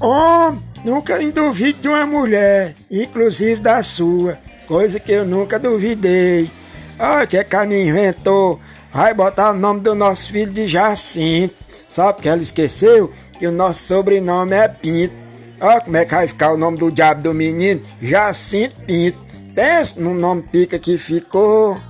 Homem, nunca duvido de uma mulher, inclusive da sua, coisa que eu nunca duvidei. Ah, que é a inventou. Vai botar o nome do nosso filho de Jacinto. Sabe que ela esqueceu? Que o nosso sobrenome é Pinto. Olha como é que vai ficar o nome do diabo do menino? Jacinto Pinto. Pensa no nome pica que ficou.